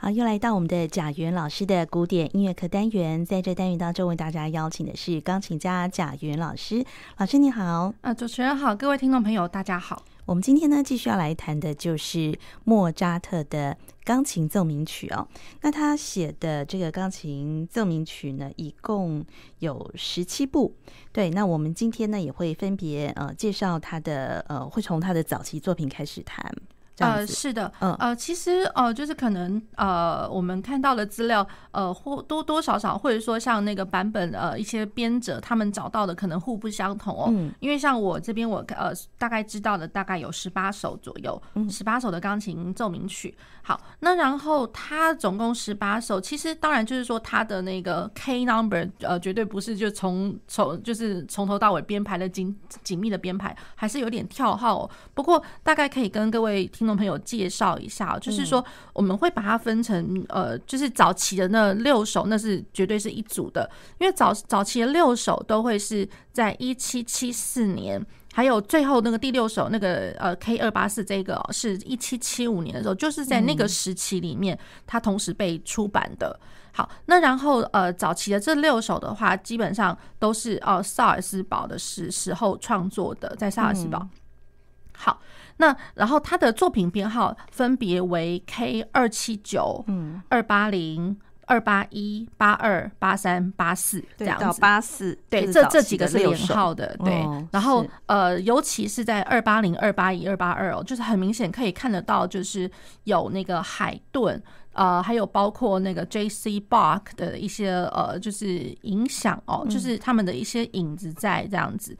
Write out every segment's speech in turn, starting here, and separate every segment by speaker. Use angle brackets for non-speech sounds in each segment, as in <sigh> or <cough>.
Speaker 1: 好，又来到我们的贾元老师的古典音乐课单元，在这单元当中为大家邀请的是钢琴家贾元老师。老师你好，
Speaker 2: 呃，主持人好，各位听众朋友大家好。
Speaker 1: 我们今天呢继续要来谈的就是莫扎特的钢琴奏鸣曲哦。那他写的这个钢琴奏鸣曲呢，一共有十七部。对，那我们今天呢也会分别呃介绍他的呃，会从他的早期作品开始谈。
Speaker 2: 呃，是的，嗯，呃，其实呃，就是可能呃，我们看到的资料，呃，或多多少少，或者说像那个版本，呃，一些编者他们找到的可能互不相同哦。嗯，因为像我这边，我呃大概知道的大概有十八首左右，十八首的钢琴奏鸣曲。好，那然后它总共十八首，其实当然就是说它的那个 K number，呃，绝对不是就从从就是从头到尾编排的紧紧密的编排，还是有点跳号哦。不过大概可以跟各位听。朋友介绍一下，就是说我们会把它分成呃，就是早期的那六首，那是绝对是一组的，因为早早期的六首都会是在一七七四年，还有最后那个第六首那个呃 K 二八四这个是一七七五年的时候，就是在那个时期里面，它同时被出版的。好，那然后呃，早期的这六首的话，基本上都是呃萨尔斯堡的时时候创作的，在萨尔斯堡。好。那然后他的作品编号分别为 K 二七九、嗯，二八零、二八一、八二、八三、八四这样子。
Speaker 1: 到八四，
Speaker 2: 对，这这几个是连号的，对。然后呃，尤其是在二八零、二八一、二八二哦，就是很明显可以看得到，就是有那个海顿，呃，还有包括那个 J.C. Bach 的一些呃，就是影响哦，就是他们的一些影子在这样子。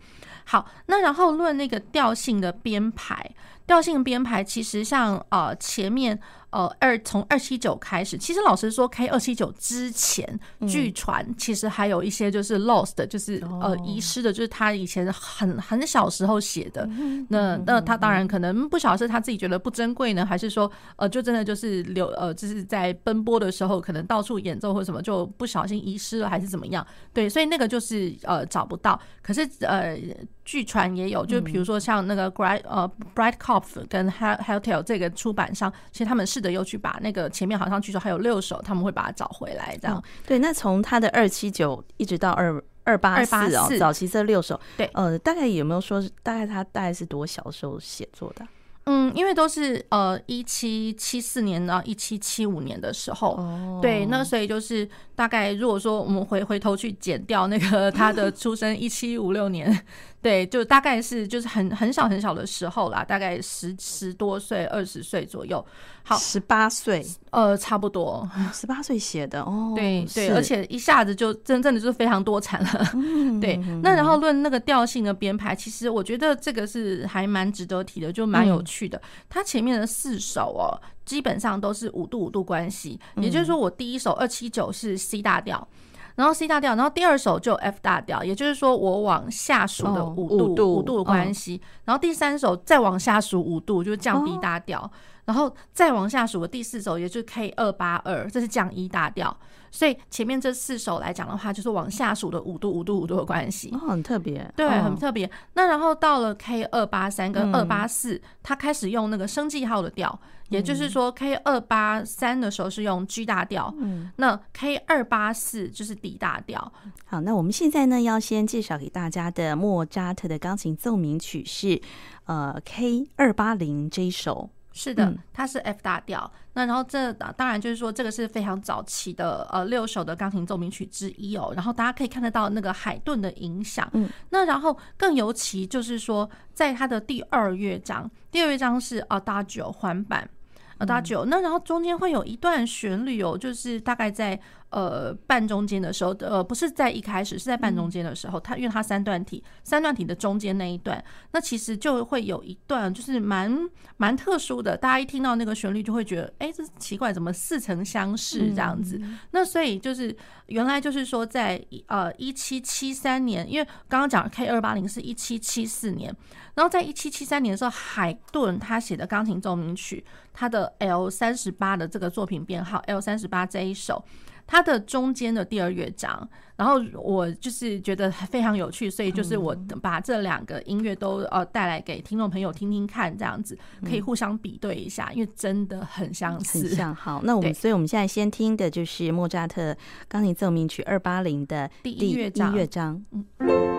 Speaker 2: 好，那然后论那个调性的编排，调性编排其实像呃前面。呃，二从二七九开始，其实老实说，K 二七九之前，据传其实还有一些就是 lost，就是呃遗失的，就是他以前很很小时候写的。那那他当然可能不晓得是他自己觉得不珍贵呢，还是说呃就真的就是留呃就是在奔波的时候可能到处演奏或什么就不小心遗失了，还是怎么样？对，所以那个就是呃找不到。可是呃据传也有，就比如说像那个 Bright 呃跟 Haltell 这个出版商，其实他们试着又去把那个前面好像据说还有六首，他们会把它找回来，这样、哦、
Speaker 1: 对。那从他的二七九一直到二二八四哦，早期这六首，
Speaker 2: 对，
Speaker 1: 呃，大概有没有说大概他大概是多小时候写作的？
Speaker 2: 嗯，因为都是呃一七七四年到一七七五年的时候，哦、对，那所以就是大概如果说我们回回头去减掉那个 <laughs> 他的出生一七五六年。对，就大概是就是很很小很小的时候啦，大概十十多岁、二十岁左右。好，
Speaker 1: 十八岁，
Speaker 2: 呃，差不多，
Speaker 1: 十八岁写的哦。
Speaker 2: 对对，而且一下子就真正的就是非常多产了。嗯、<laughs> 对，那然后论那个调性的编排，其实我觉得这个是还蛮值得提的，就蛮有趣的。它、嗯、前面的四首哦，基本上都是五度五度关系，也就是说，我第一首二七九是 C 大调。然后 C 大调，然后第二首就 F 大调，也就是说我往下数的五度、哦、五度的关系。哦、然后第三首再往下数五度，就是降 B 大调。哦、然后再往下数的第四首，也就是 K 二八二，这是降 E 大调。所以前面这四首来讲的话，就是往下数的五度、五度、五度的关系。
Speaker 1: 哦，很特别，
Speaker 2: 对，很特别。那然后到了 K 二八三跟二八四，它开始用那个升记号的调。也就是说，K 二八三的时候是用 G 大调，嗯，那 K 二八四就是 D 大调。
Speaker 1: 好，那我们现在呢要先介绍给大家的莫扎特的钢琴奏鸣曲是呃 K 二八零这一首。
Speaker 2: 是的，它是 F 大调。嗯、那然后这当然就是说，这个是非常早期的呃六首的钢琴奏鸣曲之一哦。然后大家可以看得到那个海顿的影响。嗯，那然后更尤其就是说，在它的第二乐章，第二乐章是 Adagio 环板。Adagio，那然后中间会有一段旋律哦，就是大概在呃半中间的时候，呃不是在一开始，是在半中间的时候，它因为它三段体，三段体的中间那一段，那其实就会有一段就是蛮蛮特殊的，大家一听到那个旋律就会觉得，哎，这奇怪，怎么似曾相识这样子？那所以就是原来就是说在呃一七七三年，因为刚刚讲 K 二八零是一七七四年。然后在一七七三年的时候，海顿他写的钢琴奏鸣曲，他的 L 三十八的这个作品编号 L 三十八这一首，它的中间的第二乐章，然后我就是觉得非常有趣，所以就是我把这两个音乐都呃带来给听众朋友听听看，这样子可以互相比对一下，因为真的很相似。
Speaker 1: 很像。好，那我们所以我们现在先听的就是莫扎特钢琴奏鸣曲二八零的第一乐章。嗯。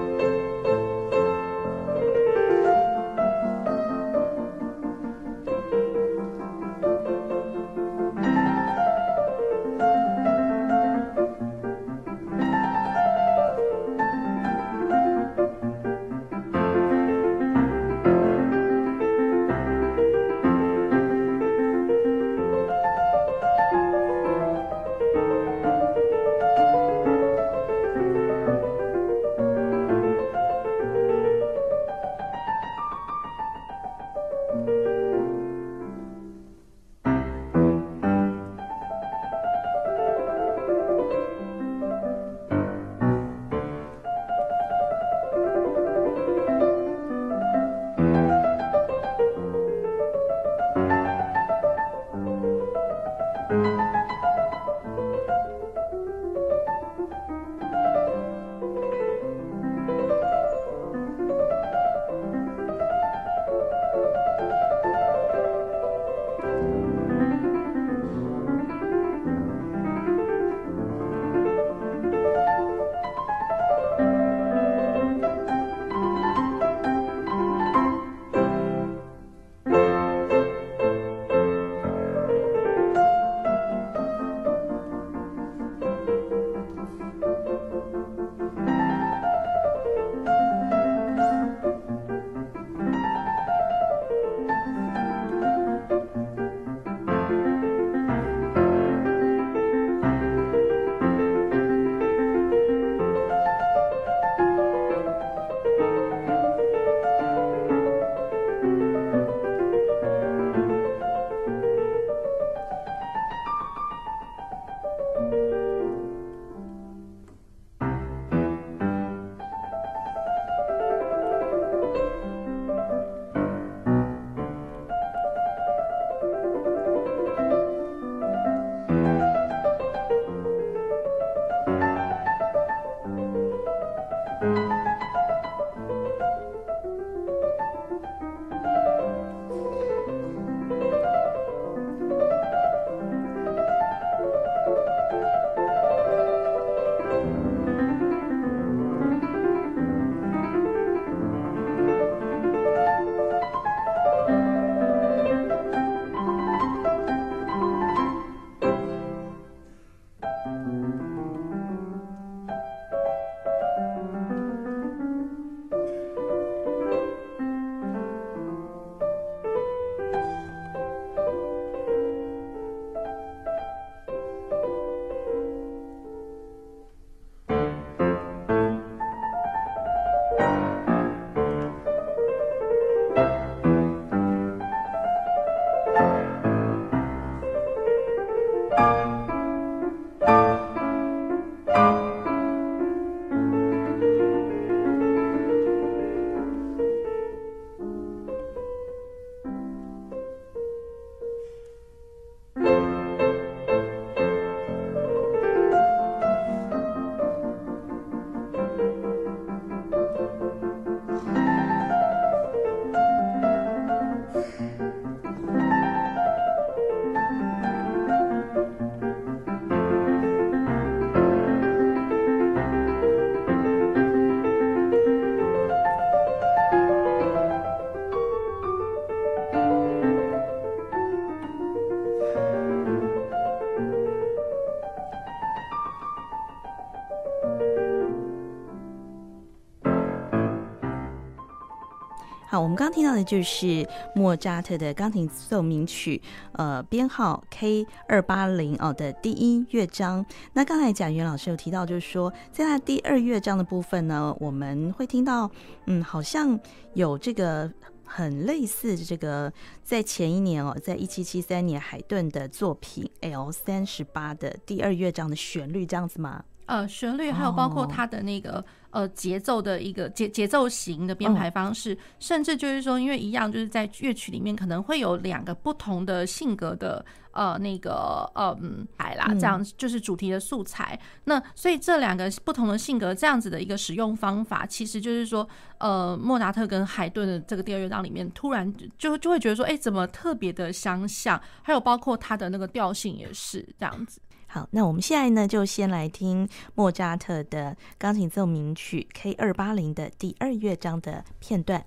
Speaker 1: 我们刚听到的就是莫扎特的钢琴奏鸣曲，呃，编号 K 二八零哦的第一乐章。那刚才贾云老师有提到，就是说，在他第二乐章的部分呢，我们会听到，嗯，好像有这个很类似这个在前一年哦，在一七七三年海顿的作品 L 三十八的第二乐章的旋律，这样子吗？
Speaker 2: 呃，旋律还有包括它的那个。呃节奏的一个节节奏型的编排方式，甚至就是说，因为一样就是在乐曲里面可能会有两个不同的性格的。呃，那个，嗯，牌啦，这样就是主题的素材。嗯、那所以这两个不同的性格，这样子的一个使用方法，其实就是说，呃，莫扎特跟海顿的这个第二乐章里面，突然就就会觉得说，哎、欸，怎么特别的相像？还有包括它的那个调性也是这样子。
Speaker 1: 好，那我们现在呢，就先来听莫扎特的钢琴奏鸣曲 K 二八零的第二乐章的片段。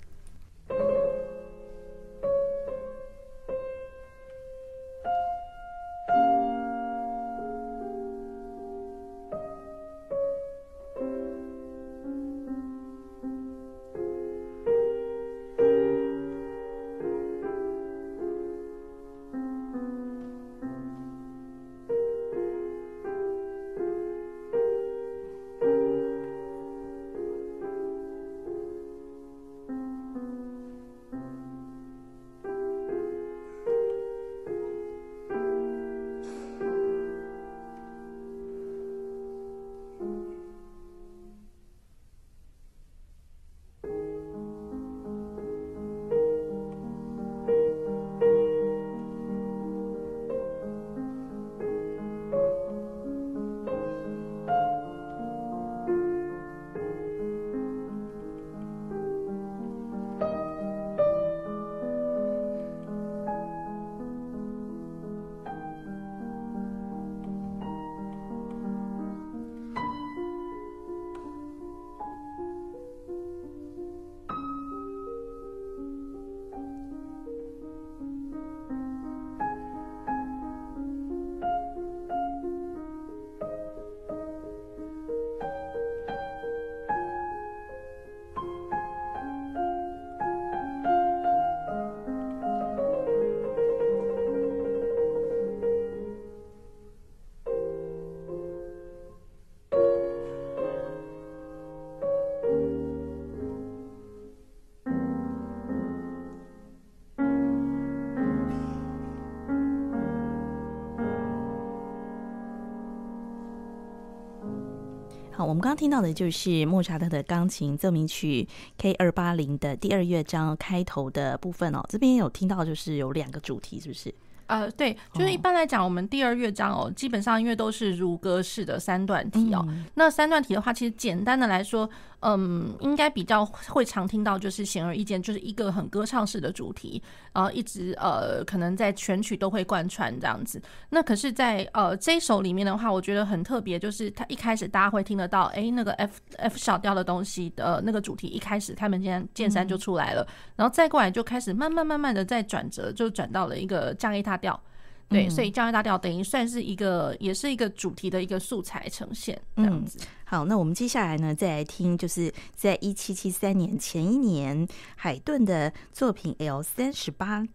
Speaker 1: 我们刚刚听到的就是莫扎特的钢琴奏鸣曲 K 二八零的第二乐章开头的部分哦，这边有听到就是有两个主题，是不是？
Speaker 2: 呃，对，就是一般来讲，我们第二乐章哦，基本上因为都是如歌式的三段体哦，那三段体的话，其实简单的来说。嗯，应该比较会常听到，就是显而易见，就是一个很歌唱式的主题，然后一直呃，可能在全曲都会贯穿这样子。那可是在，在呃这一首里面的话，我觉得很特别，就是它一开始大家会听得到，哎，那个 F F 小调的东西的那个主题，一开始开门见见山就出来了，然后再过来就开始慢慢慢慢的在转折，就转到了一个降 A 大调。对，所以降 A 大调等于算是一个，也是一个主题的一个素材呈现这样子。
Speaker 1: 好，那我们接下来呢，再来听，就是在一七七三年前一年，海顿的作品 L 三十八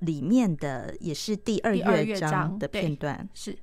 Speaker 1: 里面的，也是第二乐章的片段，
Speaker 2: 是。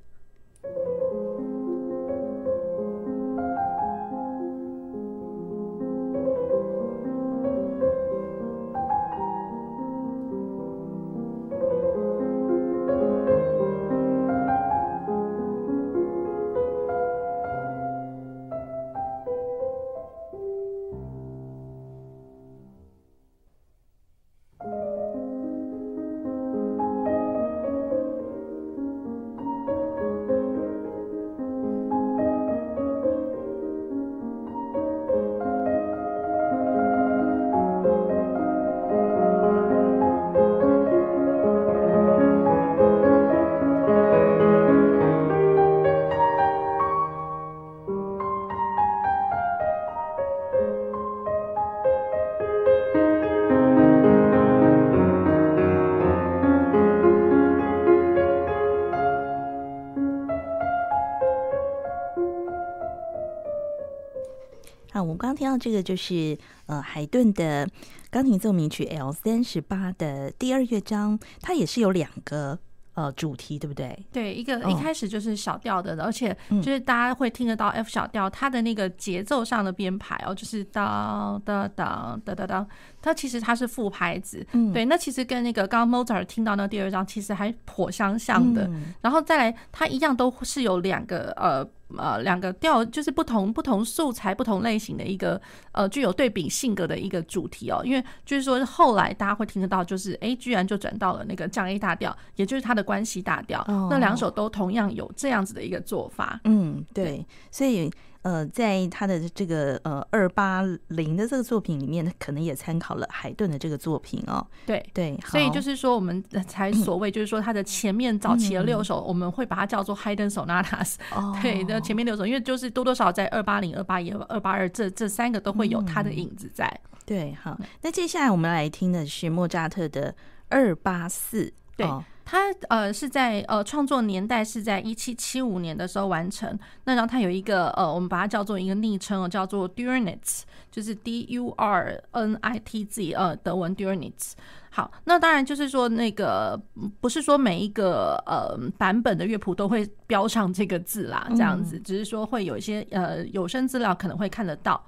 Speaker 1: 听到这个就是呃海顿的钢琴奏鸣曲 L 三十八的第二乐章，它也是有两个呃主题，对不对？
Speaker 2: 对，一个一开始就是小调的，哦、而且就是大家会听得到 F 小调，它的那个节奏上的编排哦，就是当当当当当当，它其实它是副拍子，嗯，对，那其实跟那个刚刚 Mozart 听到那第二章其实还颇相像的。嗯、然后再来，它一样都是有两个呃。呃两个调，就是不同不同素材、不同类型的一个呃具有对比性格的一个主题哦。因为就是说后来大家会听得到，就是哎，居然就转到了那个降 A 大调，也就是它的关系大调。哦、那两首都同样有这样子的一个做法。
Speaker 1: 嗯，对，所以。呃，在他的这个呃二八零的这个作品里面，可能也参考了海顿的这个作品哦。
Speaker 2: 对
Speaker 1: 对，
Speaker 2: 所以就是说，我们才所谓就是说，他的前面早期的六首，我们会把它叫做 Haydn Sonatas。哦。对，那前面六首，因为就是多多少少在二八零、二八一、二八二这这三个都会有他的影子在。
Speaker 1: 对，好，那接下来我们来听的是莫扎特的二八四。
Speaker 2: 对。他呃是在呃创作年代是在一七七五年的时候完成。那然后他有一个呃，我们把它叫做一个昵称哦，叫做 Durnitz，就是 D U R N I T Z，呃，德文 Durnitz。好，那当然就是说那个不是说每一个呃版本的乐谱都会标上这个字啦，这样子，只是说会有一些呃有声资料可能会看得到。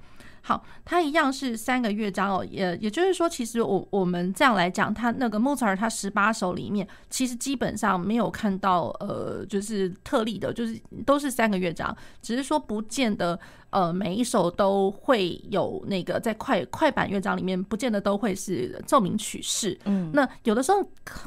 Speaker 2: 好，它一样是三个乐章哦，也也就是说，其实我我们这样来讲，它那个莫扎尔他十八首里面，其实基本上没有看到呃，就是特例的，就是都是三个乐章，只是说不见得呃每一首都会有那个在快快板乐章里面，不见得都会是奏鸣曲式。嗯，那有的时候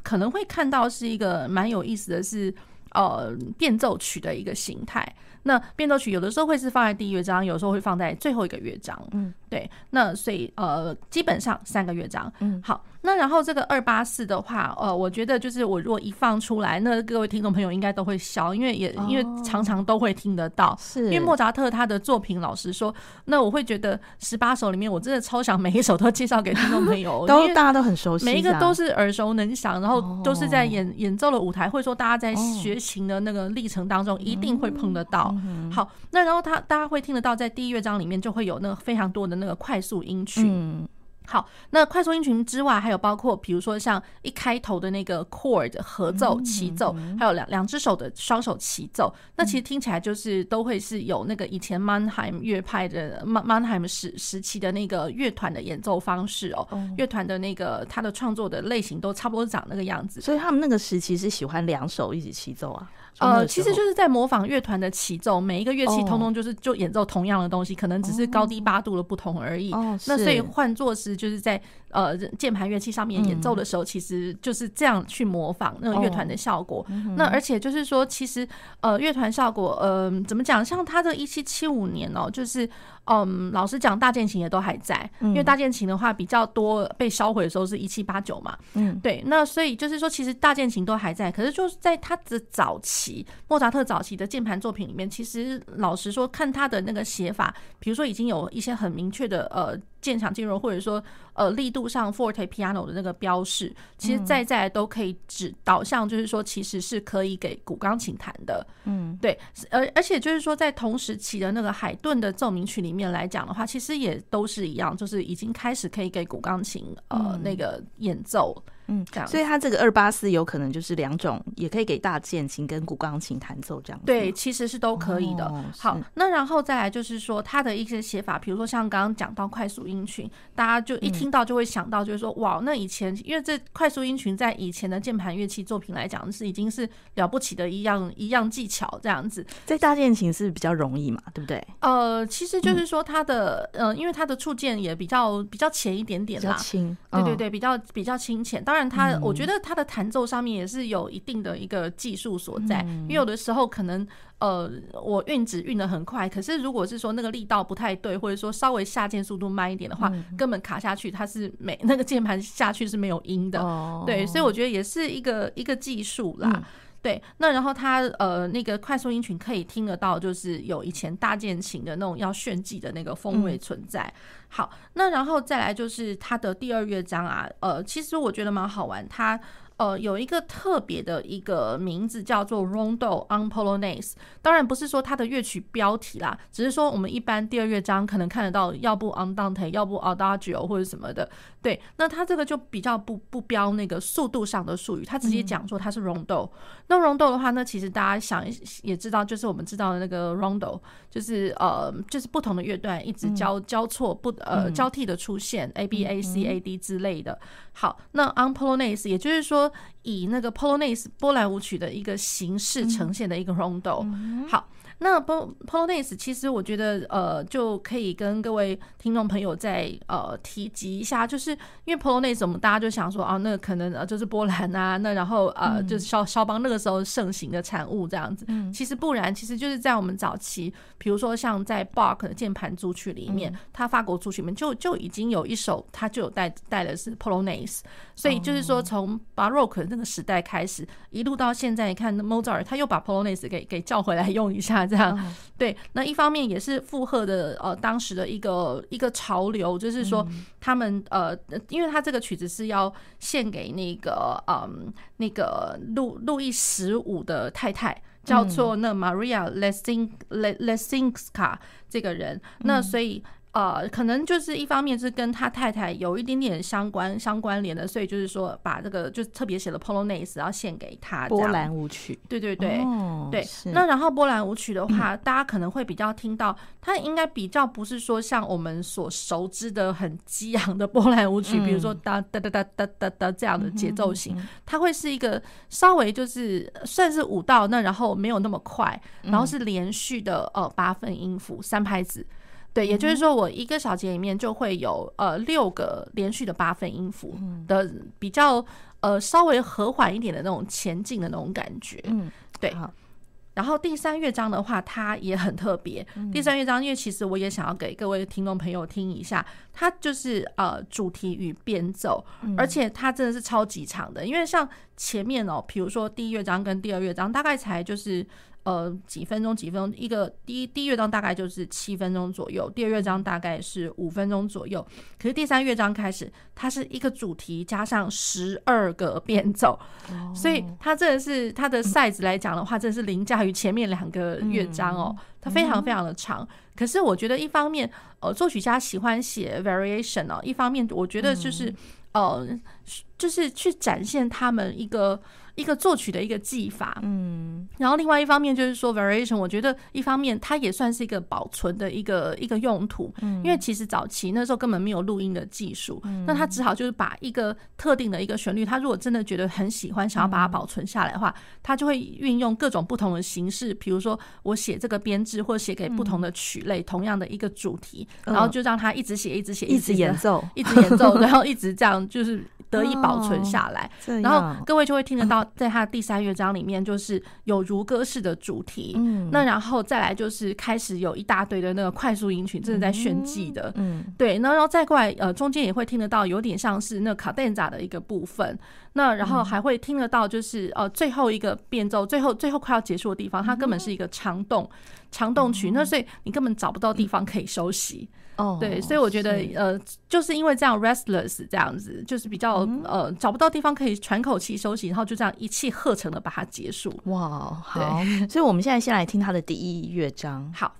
Speaker 2: 可能会看到是一个蛮有意思的是呃变奏曲的一个形态。那变奏曲有的时候会是放在第一乐章，有时候会放在最后一个乐章。嗯，对。那所以呃，基本上三个乐章。嗯，好。那然后这个二八四的话，呃，我觉得就是我如果一放出来，那各位听众朋友应该都会笑，因为也因为常常都会听得到。是。因为莫扎特他的作品，老实说，那我会觉得十八首里面，我真的超想每一首都介绍给听众朋友，<laughs>
Speaker 1: 都大家都很熟悉，
Speaker 2: 每一个都是耳熟能详，然后都是在演演奏的舞台，或者说大家在学琴的那个历程当中一定会碰得到。好，那然后他大家会听得到，在第一乐章里面就会有那个非常多的那个快速音群。好，那快速音群之外，还有包括比如说像一开头的那个 chord 合奏齐奏，还有两两只手的双手齐奏，那其实听起来就是都会是有那个以前 Mannheim 乐派的 Mannheim 时时期的那个乐团的演奏方式哦，乐团的那个他的创作的类型都差不多长那个样子，
Speaker 1: 所以他们那个时期是喜欢两手一起齐奏啊。
Speaker 2: 呃，其实就是在模仿乐团的起奏，每一个乐器通通就是就演奏同样的东西，可能只是高低八度的不同而已。那所以换作是就是在呃键盘乐器上面演奏的时候，其实就是这样去模仿那个乐团的效果。那而且就是说，其实呃乐团效果，呃怎么讲？像他这一七七五年哦，就是。嗯，老实讲，大键琴也都还在，因为大键琴的话比较多被销毁的时候是一七八九嘛，嗯，对，那所以就是说，其实大键琴都还在，可是就是在他的早期，莫扎特早期的键盘作品里面，其实老实说，看他的那个写法，比如说已经有一些很明确的呃。渐强进入，或者说呃力度上 forte piano 的那个标示，其实在在都可以指导向，就是说其实是可以给古钢琴弹的。嗯，对，而而且就是说在同时期的那个海顿的奏鸣曲里面来讲的话，其实也都是一样，就是已经开始可以给古钢琴呃那个演奏。嗯，这样，
Speaker 1: 所以它这个二八四有可能就是两种，也可以给大键琴跟古钢琴弹奏这样。
Speaker 2: 对，其实是都可以的。哦、好，那然后再来就是说它的一些写法，比如说像刚刚讲到快速音群，大家就一听到就会想到，就是说、嗯、哇，那以前因为这快速音群在以前的键盘乐器作品来讲是已经是了不起的一样一样技巧这样子，
Speaker 1: 在大键琴是比较容易嘛，对不对？
Speaker 2: 呃，其实就是说它的、嗯、呃，因为它的触键也比较比较浅一点点啦，
Speaker 1: 轻，
Speaker 2: 对对对，比较比较轻浅，当然。但他，我觉得他的弹奏上面也是有一定的一个技术所在，因为有的时候可能，呃，我运指运的很快，可是如果是说那个力道不太对，或者说稍微下键速度慢一点的话，根本卡下去，它是没那个键盘下去是没有音的，对，所以我觉得也是一个一个技术啦。对，那然后他呃那个快速音群可以听得到，就是有以前大键琴的那种要炫技的那个风味存在。嗯、好，那然后再来就是他的第二乐章啊，呃，其实我觉得蛮好玩，他。呃，有一个特别的一个名字叫做 Rondo on Polonaise，当然不是说它的乐曲标题啦，只是说我们一般第二乐章可能看得到，要不 Andante，要不 Adagio 或者什么的。对，那它这个就比较不不标那个速度上的术语，它直接讲说它是 Rondo。那 Rondo 的话，那其实大家想也知道，就是我们知道的那个 Rondo，就是呃，就是不同的乐段一直交交错不呃交替的出现 A B A C A D 之类的。好，那 on Polonaise，也就是说以那个 Polonaise 波兰舞曲的一个形式呈现的一个 Rondo。好，那 Polonaise 其实我觉得呃就可以跟各位听众朋友再呃提及一下，就是因为 Polonaise 我们大家就想说啊，那可能呃就是波兰啊，那然后呃就是肖肖邦那个时候盛行的产物这样子。嗯，其实不然，其实就是在我们早期，比如说像在 Bach 的键盘组曲里面，他法国组曲里面就就已经有一首，他就有带带的是 Polonaise，所以就是说从 Baroque 那个时代开始，一路到现在，你看 Mozart 他又把 Polonaise 给给叫回来用一下。这样，<laughs> 对，那一方面也是附和的，呃，当时的一个一个潮流，就是说他们呃，因为他这个曲子是要献给那个嗯，那个路路易十五的太太，叫做那 Maria Lessing Lessingska 这个人，那所以。呃，可能就是一方面是跟他太太有一点点相关相关联的，所以就是说把这个就特别写了 Polonaise 然后献给他。
Speaker 1: 波兰舞曲，
Speaker 2: 对对对、
Speaker 1: 哦、
Speaker 2: 对。那然后波兰舞曲的话，<clears throat> 大家可能会比较听到，它应该比较不是说像我们所熟知的很激昂的波兰舞曲，比如说哒哒哒哒哒哒哒这样的节奏型，它会是一个稍微就是算是舞蹈，那然后没有那么快，然后是连续的呃八分音符三拍子。对，也就是说，我一个小节里面就会有呃六个连续的八分音符的比较呃稍微和缓一点的那种前进的那种感觉。嗯，对。然后第三乐章的话，它也很特别。第三乐章，因为其实我也想要给各位听众朋友听一下，它就是呃主题与变奏，而且它真的是超级长的。因为像前面哦，比如说第一乐章跟第二乐章，大概才就是。呃，几分钟，几分钟，一个第一第一乐章大概就是七分钟左右，第二乐章大概是五分钟左右。可是第三乐章开始，它是一个主题加上十二个变奏，所以它真的是它的 size 来讲的话，真的是凌驾于前面两个乐章哦。它非常非常的长。可是我觉得一方面，呃，作曲家喜欢写 variation 哦，一方面我觉得就是呃，就是去展现他们一个。一个作曲的一个技法，嗯，然后另外一方面就是说 variation，我觉得一方面它也算是一个保存的一个一个用途，嗯，因为其实早期那时候根本没有录音的技术，嗯，那他只好就是把一个特定的一个旋律，他如果真的觉得很喜欢，想要把它保存下来的话，他就会运用各种不同的形式，比如说我写这个编制，或者写给不同的曲类，同样的一个主题，然后就让他一直写，一直写，
Speaker 1: 一直演奏，
Speaker 2: 一直演奏，然后一直这样就是得以保存下来，然后各位就会听得到。在他的第三乐章里面，就是有如歌式的主题，嗯，那然后再来就是开始有一大堆的那个快速音群，真的在炫技的，嗯，对，那然后再过来，呃，中间也会听得到有点像是那卡顿扎的一个部分，那然后还会听得到就是呃最后一个变奏，最后最后快要结束的地方，它根本是一个长动长动曲，那所以你根本找不到地方可以休息。哦，对，所以我觉得，呃，就是因为这样 restless 这样子，就是比较呃找不到地方可以喘口气休息，然后就这样一气呵成的把它结束。
Speaker 1: 哇，好，所以我们现在先来听他的第一乐章。
Speaker 2: 好。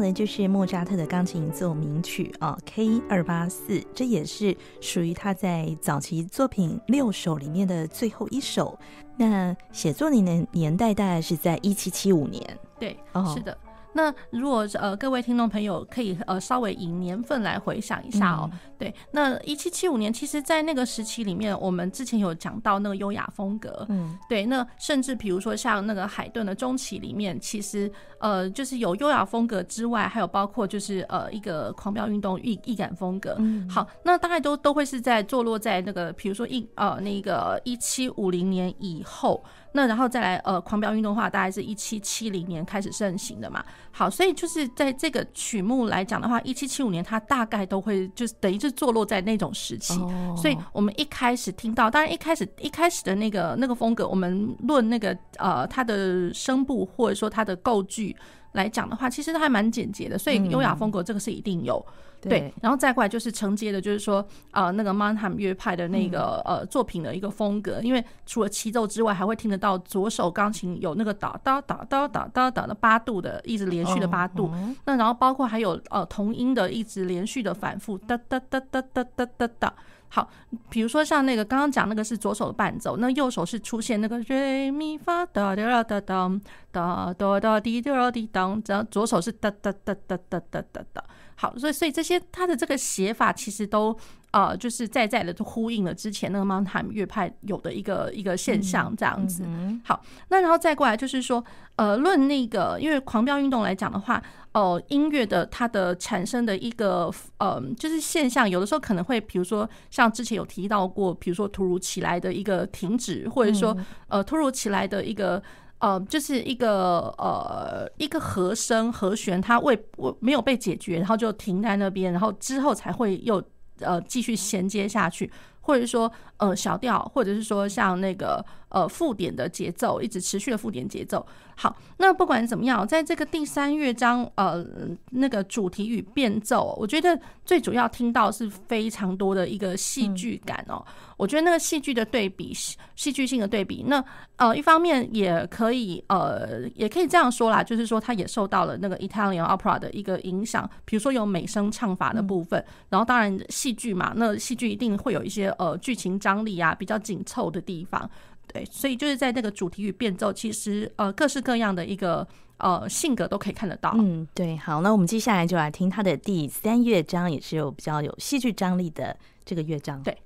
Speaker 1: 到的就是莫扎特的钢琴奏鸣曲啊，K 二八四，这也是属于他在早期作品六首里面的最后一首。那写作的年年代大概是在一七七五年，
Speaker 2: 对，哦，是的。那如果呃各位听众朋友可以呃稍微以年份来回想一下哦，嗯、对，那一七七五年，其实，在那个时期里面，我们之前有讲到那个优雅风格，嗯，对，那甚至比如说像那个海顿的中期里面，其实呃就是有优雅风格之外，还有包括就是呃一个狂飙运动易易感风格，嗯，好，那大概都都会是在坐落在那个比如说一呃那个一七五零年以后。那然后再来，呃，狂飙运动的话，大概是一七七零年开始盛行的嘛。好，所以就是在这个曲目来讲的话，一七七五年它大概都会就是等于是坐落在那种时期。所以我们一开始听到，当然一开始一开始的那个那个风格，我们论那个呃它的声部或者说它的构句来讲的话，其实都还蛮简洁的。所以优雅风格这个是一定有。对，对，然后再过来就是承接的，就是说，呃，那个曼海姆乐派的那个呃作品的一个风格，因为除了齐奏之外，还会听得到左手钢琴有那个哒哒哒哒哒哒哒的八度的一直连续的八度，那然后包括还有呃同音的一直连续的反复哒哒哒哒哒哒哒哒。好，比如说像那个刚刚讲那个是左手的伴奏，那右手是出现那个瑞咪发哒哒哒哒哒哒哒滴哒滴当，然后左手是哒哒哒哒哒哒哒哒。好，所以所以这些它的这个写法其实都呃就是在在的呼应了之前那个 Mountain 乐派有的一个一个现象这样子。好，那然后再过来就是说呃论那个因为狂飙运动来讲的话，哦、呃、音乐的它的产生的一个呃就是现象，有的时候可能会比如说像之前有提到过，比如说突如其来的一个停止，或者说呃突如其来的一个。呃，就是一个呃一个和声和弦，它未我没有被解决，然后就停在那边，然后之后才会又呃继续衔接下去，或者说呃小调，或者是说像那个。呃，附点的节奏一直持续的附点节奏。好，那不管怎么样，在这个第三乐章，呃，那个主题与变奏，我觉得最主要听到是非常多的一个戏剧感哦。我觉得那个戏剧的对比，戏剧性的对比，那呃，一方面也可以，呃，也可以这样说啦，就是说它也受到了那个 Italian opera 的一个影响，比如说有美声唱法的部分，然后当然戏剧嘛，那戏剧一定会有一些呃剧情张力啊，比较紧凑的地方。对，所以就是在那个主题与变奏，其实呃各式各样的一个呃性格都可以看得到。
Speaker 1: 嗯，对，好，那我们接下来就来听他的第三乐章，也是有比较有戏剧张力的这个乐章。对。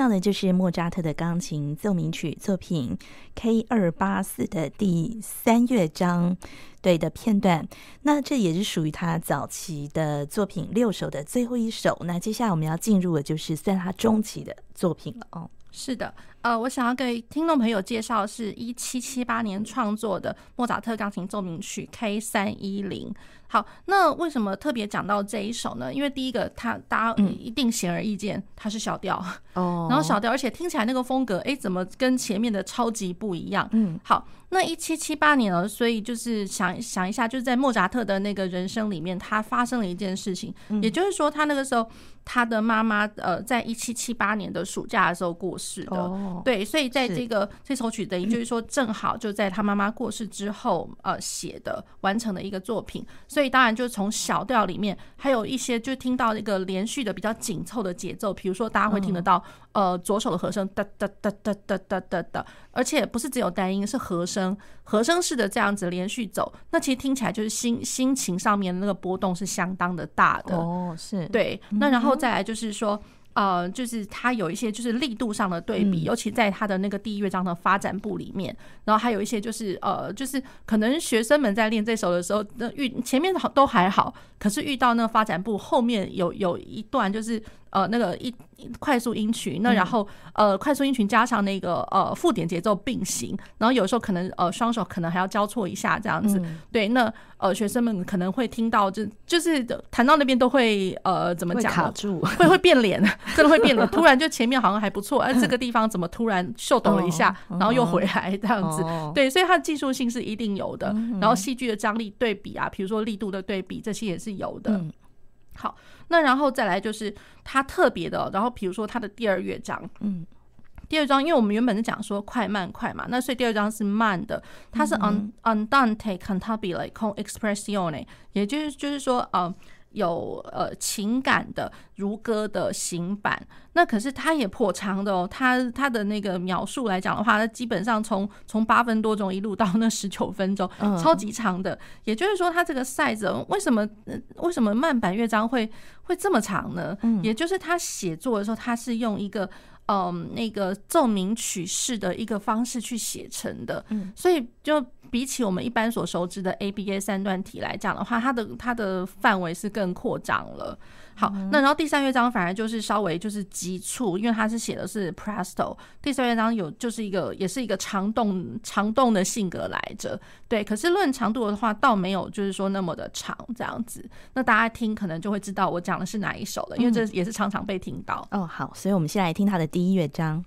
Speaker 1: 到的就是莫扎特的钢琴奏鸣曲作品 K 二八四的第三乐章对的片段。那这也是属于他早期的作品六首的最后一首。那接下来我们要进入的就是算他中期的作品了哦。
Speaker 2: 是的，呃，我想要给听众朋友介绍是一七七八年创作的莫扎特钢琴奏鸣曲 K 三一零。好，那为什么特别讲到这一首呢？因为第一个，它大家一定显而易见，它是小调哦，然后小调，而且听起来那个风格，哎，怎么跟前面的超级不一样？嗯，好，那一七七八年了，所以就是想想一下，就是在莫扎特的那个人生里面，他发生了一件事情，也就是说，他那个时候他的妈妈呃，在一七七八年的暑假的时候过世的，哦，对，所以在这个这首曲等于就是说，正好就在他妈妈过世之后呃写的完成的一个作品，所以。当然，就是从小调里面，还有一些就听到一个连续的比较紧凑的节奏，比如说大家会听得到，呃，左手的和声哒哒哒哒哒哒哒哒，而且不是只有单音，是和声，和声式的这样子连续走，那其实听起来就是心心情上面那个波动是相当的大的
Speaker 1: 哦，是
Speaker 2: 对。那然后再来就是说。呃，就是它有一些就是力度上的对比，尤其在它的那个第一乐章的发展部里面，然后还有一些就是呃，就是可能学生们在练这首的时候，那遇前面好都还好，可是遇到那个发展部后面有有一段就是。呃，那个一快速音群，那然后呃，快速音群加上那个呃附点节奏并行，然后有时候可能呃双手可能还要交错一下这样子，嗯、对，那呃学生们可能会听到就就是弹到那边都会呃怎么讲
Speaker 1: 卡住，
Speaker 2: 会会变脸，真的会变脸，突然就前面好像还不错，而这个地方怎么突然秀抖了一下，然后又回来这样子，对，所以它的技术性是一定有的，然后戏剧的张力对比啊，比如说力度的对比，这些也是有的。好。那然后再来就是它特别的，然后比如说它的第二乐章，嗯，第二章，因为我们原本是讲说快慢快嘛，那所以第二章是慢的，它是 andante cantabile con expressione，也就是就是说，呃。有呃情感的如歌的行板，那可是它也颇长的哦。它它的那个描述来讲的话，它基本上从从八分多钟一路到那十九分钟，超级长的。也就是说，它这个 size 为什么为什么慢板乐章会会这么长呢？也就是他写作的时候，他是用一个嗯那个奏鸣曲式的一个方式去写成的，所以就。比起我们一般所熟知的 ABA 三段体来讲的话，它的它的范围是更扩张了。好，那然后第三乐章反而就是稍微就是急促，因为它是写的是 Presto。第三乐章有就是一个也是一个长动长动的性格来着，对。可是论长度的话，倒没有就是说那么的长这样子。那大家听可能就会知道我讲的是哪一首了，因为这也是常常被听到。
Speaker 1: 哦，好，所以我们先来听它的第一乐章。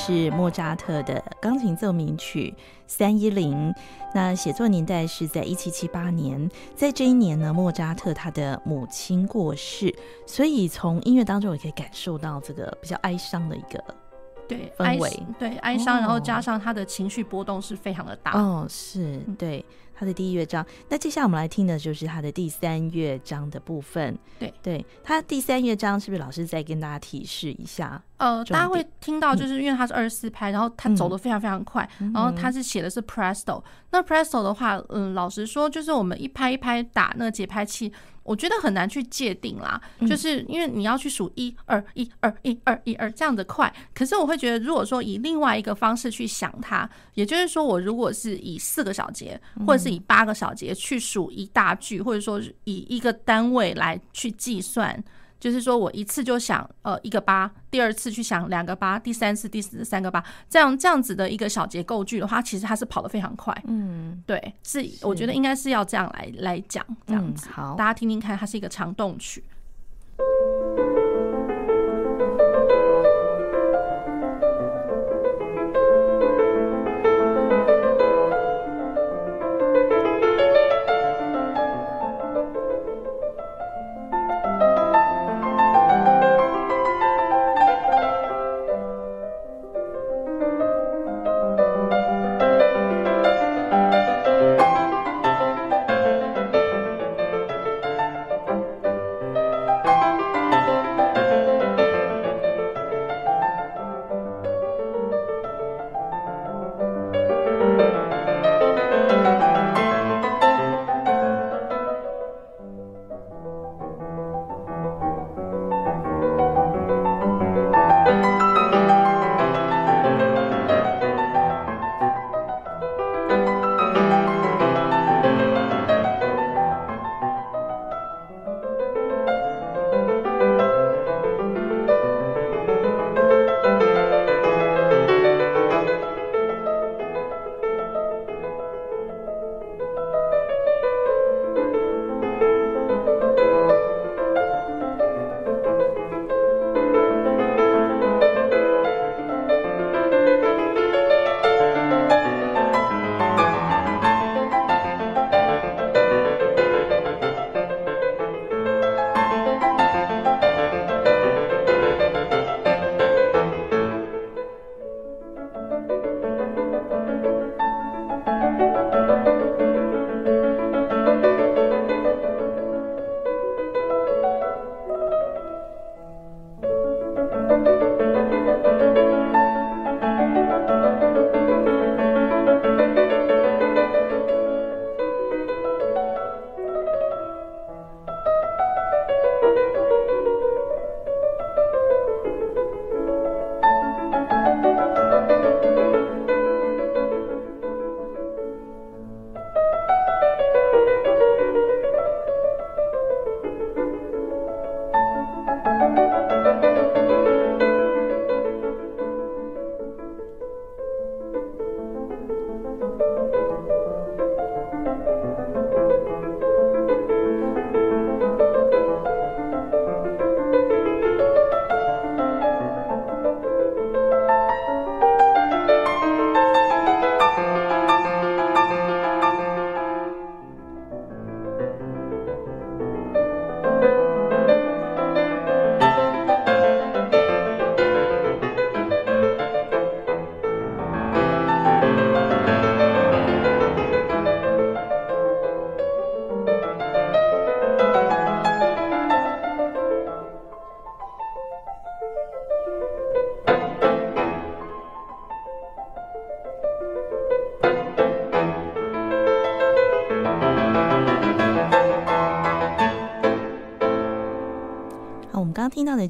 Speaker 1: 是莫扎特的钢琴奏鸣曲三一零。那写作年代是在一七七八年，在这一年呢，莫扎特他的母亲过世，所以从音乐当中也可以感受到这个比较哀伤的一个
Speaker 2: 对
Speaker 1: 氛围，
Speaker 2: 对哀伤，然后加上他的情绪波动是非常的大。
Speaker 1: 哦，是对。他的第一乐章，那接下来我们来听的就是他的第三乐章的部分。
Speaker 2: 对，
Speaker 1: 对，他第三乐章是不是老师再跟大家提示一下？
Speaker 2: 呃，大家会听到，就是因为它是二十四拍，嗯、然后它走的非常非常快，嗯、然后它是写的是 Presto。那 Presto 的话，嗯，老实说，就是我们一拍一拍打那个节拍器。我觉得很难去界定啦，就是因为你要去数一二一二一二一二这样的快，可是我会觉得，如果说以另外一个方式去想它，也就是说，我如果是以四个小节或者是以八个小节去数一大句，或者说以一个单位来去计算。就是说我一次就想呃一个八，第二次去想两个八，第三次、第四次三个八，这样这样子的一个小结构句的话，其实它是跑得非常快。嗯，对，是，我觉得应该是要这样来来讲，这样子，好，大家听听看，它是一个长动曲。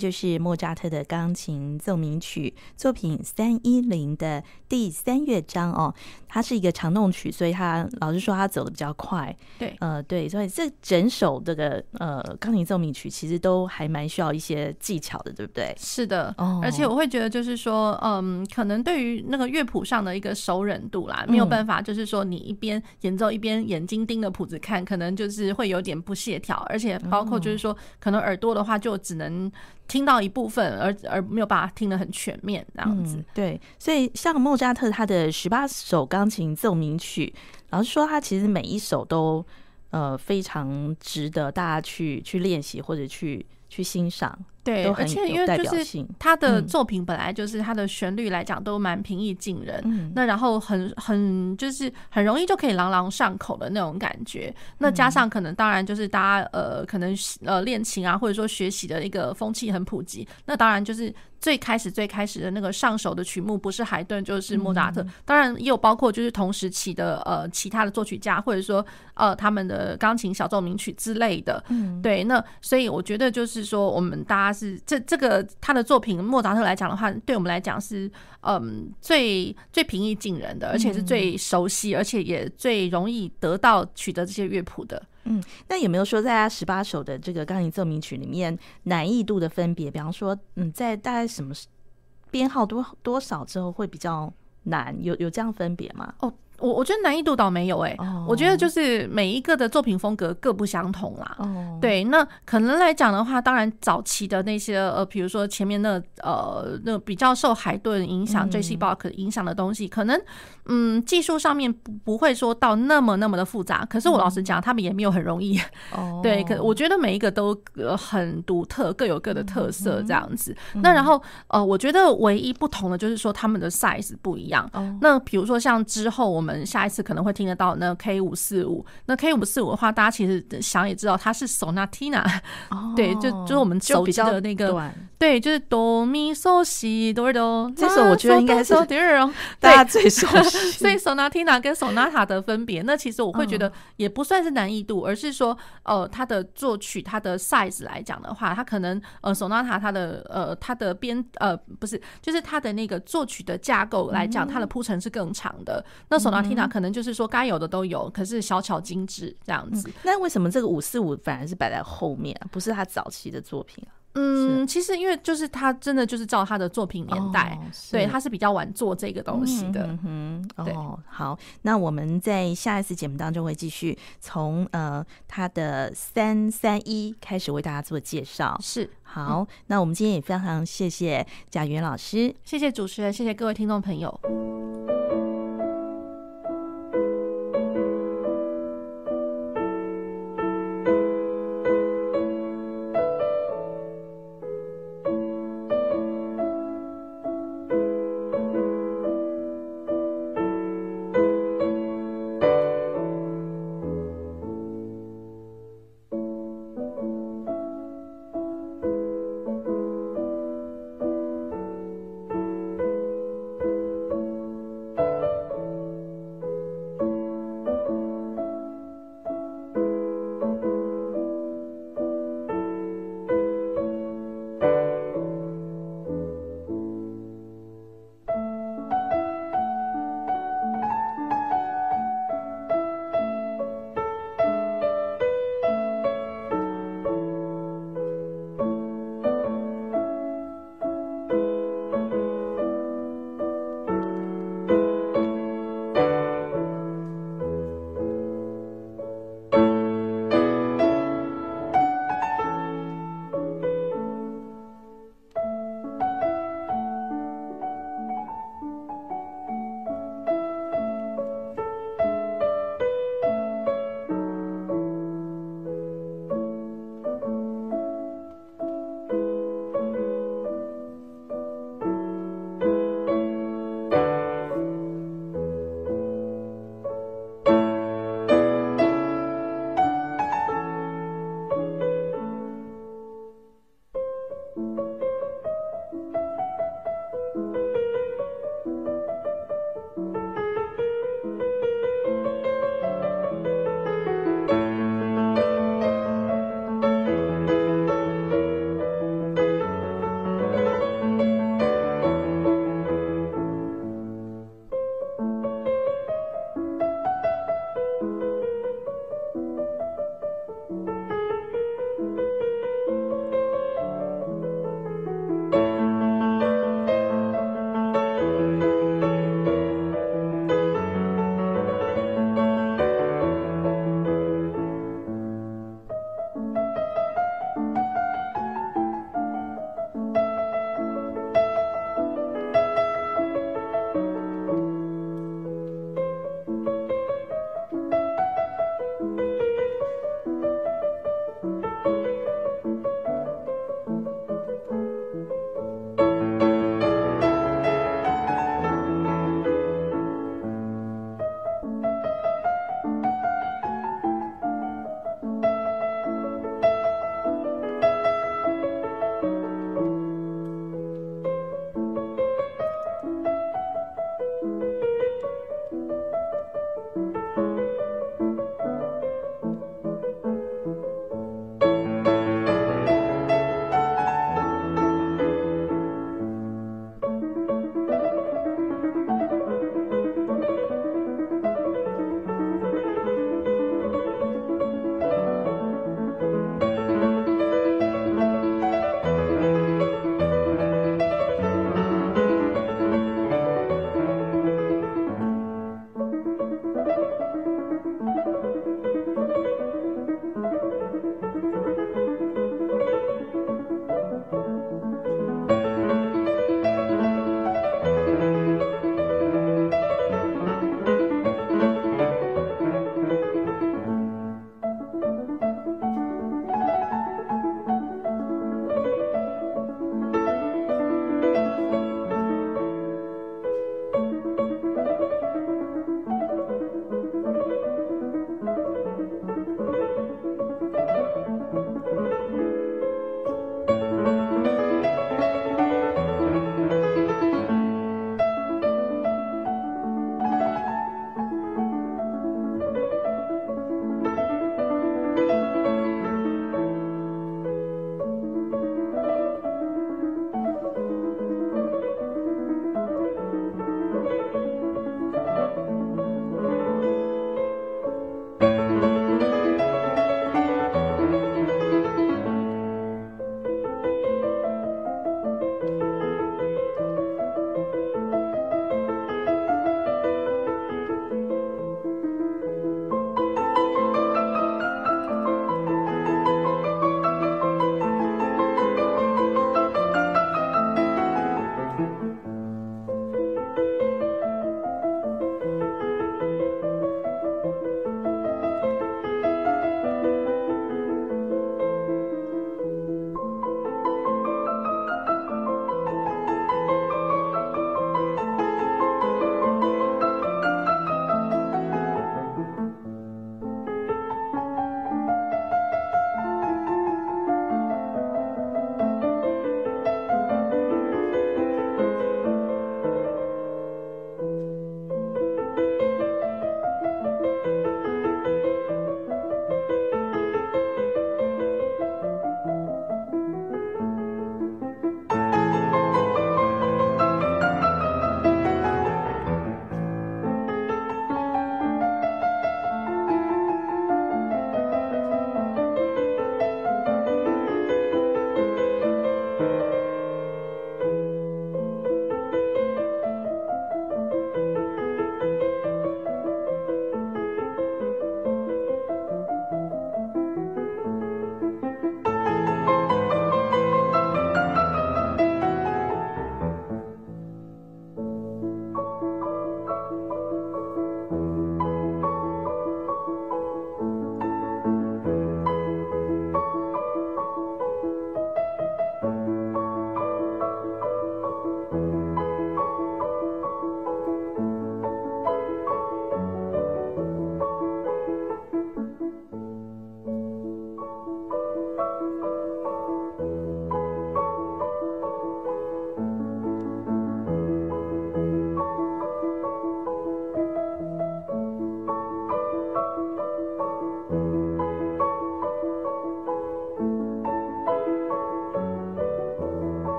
Speaker 1: 就是莫扎特的钢琴奏鸣曲作品三一零的第三乐章哦，它是一个长动曲，所以它老实说它走的比较快。
Speaker 2: 对，
Speaker 1: 呃，对，所以这整首这个呃钢琴奏鸣曲其实都还蛮需要一些技巧的，对不对？
Speaker 2: 是的，哦，而且我会觉得就是说，嗯，可能对于那个乐谱上的一个熟忍度啦，没有办法，就是说你一边演奏一边眼睛盯着谱子看，可能就是会有点不协调，而且包括就是说，可能耳朵的话就只能。听到一部分，而而没有办法听得很全面这样子。
Speaker 1: 对，所以像莫扎特他的十八首钢琴奏鸣曲，老师说，他其实每一首都呃非常值得大家去去练习或者去去欣赏。
Speaker 2: 对，而且因为就是他的作品本来就是他的旋律来讲都蛮平易近人，嗯、那然后很很就是很容易就可以朗朗上口的那种感觉。那加上可能当然就是大家呃可能呃练琴啊或者说学习的一个风气很普及，那当然就是最开始最开始的那个上手的曲目不是海顿就是莫扎特，当然也有包括就是同时期的呃其他的作曲家或者说呃他们的钢琴小奏鸣曲之类的。嗯，对，那所以我觉得就是说我们大家。是这这个他的作品，莫扎特来讲的话，对我们来讲是嗯最最平易近人的，而且是最熟悉，而且也最容易得到取得这些乐谱的。
Speaker 1: 嗯，那有没有说在他十八首的这个钢琴奏鸣曲里面难易度的分别？比方说，嗯，在大概什么编号多多少之后会比较难？有有这样分别吗？
Speaker 2: 哦。我我觉得难易度倒没有哎、欸，oh. 我觉得就是每一个的作品风格各不相同啦。Oh. 对，那可能来讲的话，当然早期的那些呃，比如说前面那呃那比较受海顿影响、J.C. Bach 影响的东西，可能嗯技术上面不不会说到那么那么的复杂。可是我老实讲，他们也没有很容易。Oh. <laughs> 对，可我觉得每一个都很独特，各有各的特色这样子。Oh. 那然后呃，我觉得唯一不同的就是说他们的 size 不一样。Oh. 那比如说像之后我们。下一次可能会听得到那 K 五四五，那 K 五四五的话，大家其实想也知道，它是 Sonatina，<laughs> 对，就就是我们熟悉的那个，对，就是哆咪嗦西哆哆，
Speaker 1: 这首我觉得应该是 <laughs> 大家最熟悉。<laughs>
Speaker 2: 所以 Sonatina 跟 Sonata 的分别，那其实我会觉得也不算是难易度，而是说，呃，它的作曲它的 size 来讲的话，它可能呃 Sonata 它的呃它的编呃不是，就是它的那个作曲的架构来讲，它的铺陈是更长的。那 Sonata 可能就是说该有的都有，可是小巧精致这样子。
Speaker 1: 那为什么这个五四五反而是摆在后面啊？不是他早期的作品啊？
Speaker 2: 嗯，其实因为就是他真的就是照他的作品年代，哦、对，他是比较晚做这个东西的。
Speaker 1: 嗯哼，哦，好，那我们在下一次节目当中会继续从呃他的三三一开始为大家做介绍。
Speaker 2: 是，
Speaker 1: 好，那我们今天也非常谢谢贾元老师，
Speaker 2: 谢谢主持人，谢谢各位听众朋友。